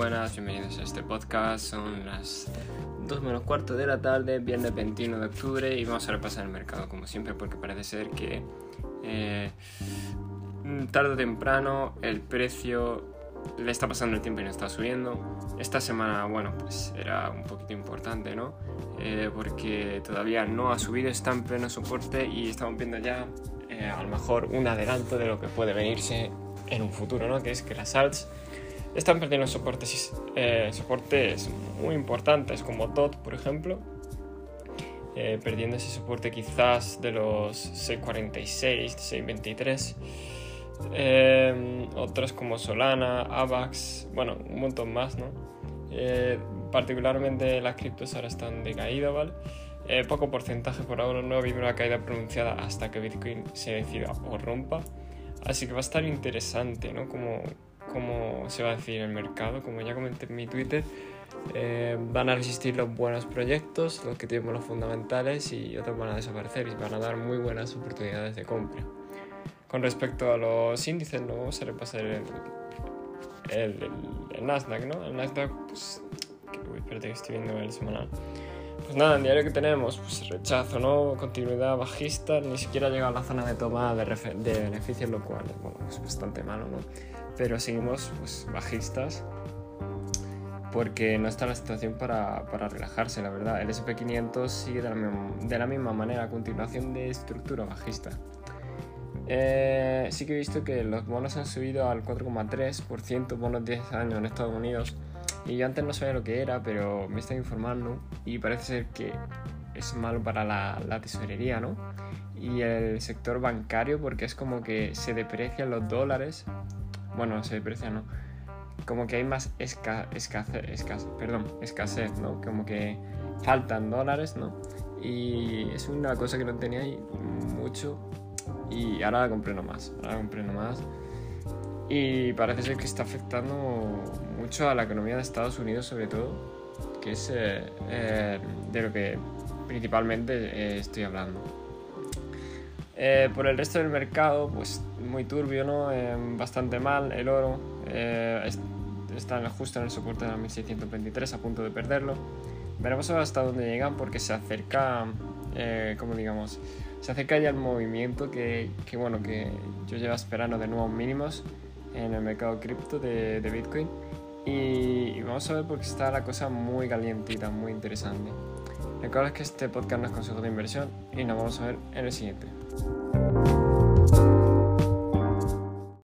buenas, bienvenidos a este podcast. Son las 2 menos cuarto de la tarde, viernes 21 de octubre, y vamos a repasar el mercado como siempre, porque parece ser que eh, tarde o temprano el precio le está pasando el tiempo y no está subiendo. Esta semana, bueno, pues era un poquito importante, ¿no? Eh, porque todavía no ha subido, está en pleno soporte y estamos viendo ya eh, a lo mejor un adelanto de lo que puede venirse en un futuro, ¿no? Que es que las alts están perdiendo soportes, eh, soportes muy importantes como DOT, por ejemplo, eh, perdiendo ese soporte quizás de los 646, 623. Eh, otros como Solana, AVAX, bueno, un montón más, ¿no? Eh, particularmente las criptos ahora están de caída, ¿vale? poco porcentaje por ahora, no ha habido una caída pronunciada hasta que Bitcoin se decida o rompa. Así que va a estar interesante, ¿no? Como, como se va a decir el mercado, como ya comenté en mi Twitter, eh, van a resistir los buenos proyectos, los que tienen los fundamentales y otros van a desaparecer y van a dar muy buenas oportunidades de compra. Con respecto a los índices, no vamos a repasar el, el, el, Nasdaq, ¿no? El Nasdaq, pues, que, espérate que estoy viendo el semanal. Pues nada, en diario que tenemos, pues rechazo, ¿no? Continuidad bajista, ni siquiera llega a la zona de toma de, de beneficios, lo cual es bastante malo, ¿no? Pero seguimos pues, bajistas porque no está la situación para, para relajarse, la verdad. El SP500 sigue de la, misma, de la manera, continuación de estructura bajista. Eh, sí que he visto que los bonos han subido al 4,3%, bonos 10 años en Estados Unidos y yo antes no sabía lo que era, pero me estoy informando y parece ser que es malo para la, la tesorería, ¿no? Y el sector bancario, porque es como que se deprecian los dólares. Bueno, se deprecian, ¿no? Como que hay más esca escasez, perdón, escasez, ¿no? Como que faltan dólares, ¿no? Y es una cosa que no tenía mucho y ahora la compré nomás, ahora la compré nomás y parece ser que está afectando mucho a la economía de Estados Unidos sobre todo, que es eh, eh, de lo que principalmente eh, estoy hablando. por el resto del mercado, pues muy turbio, ¿no? bastante mal el oro. está justo en el soporte de 1623, a punto de perderlo. Veremos hasta dónde llegan porque se acerca, como digamos, se acerca ya el movimiento que, que, bueno, que yo llevo esperando de nuevos mínimos en el mercado cripto de, de, Bitcoin. Y, vamos a ver porque está la cosa muy calientita, muy interesante. Recuerda que este podcast no es consejo de inversión y nos vamos a ver en el siguiente.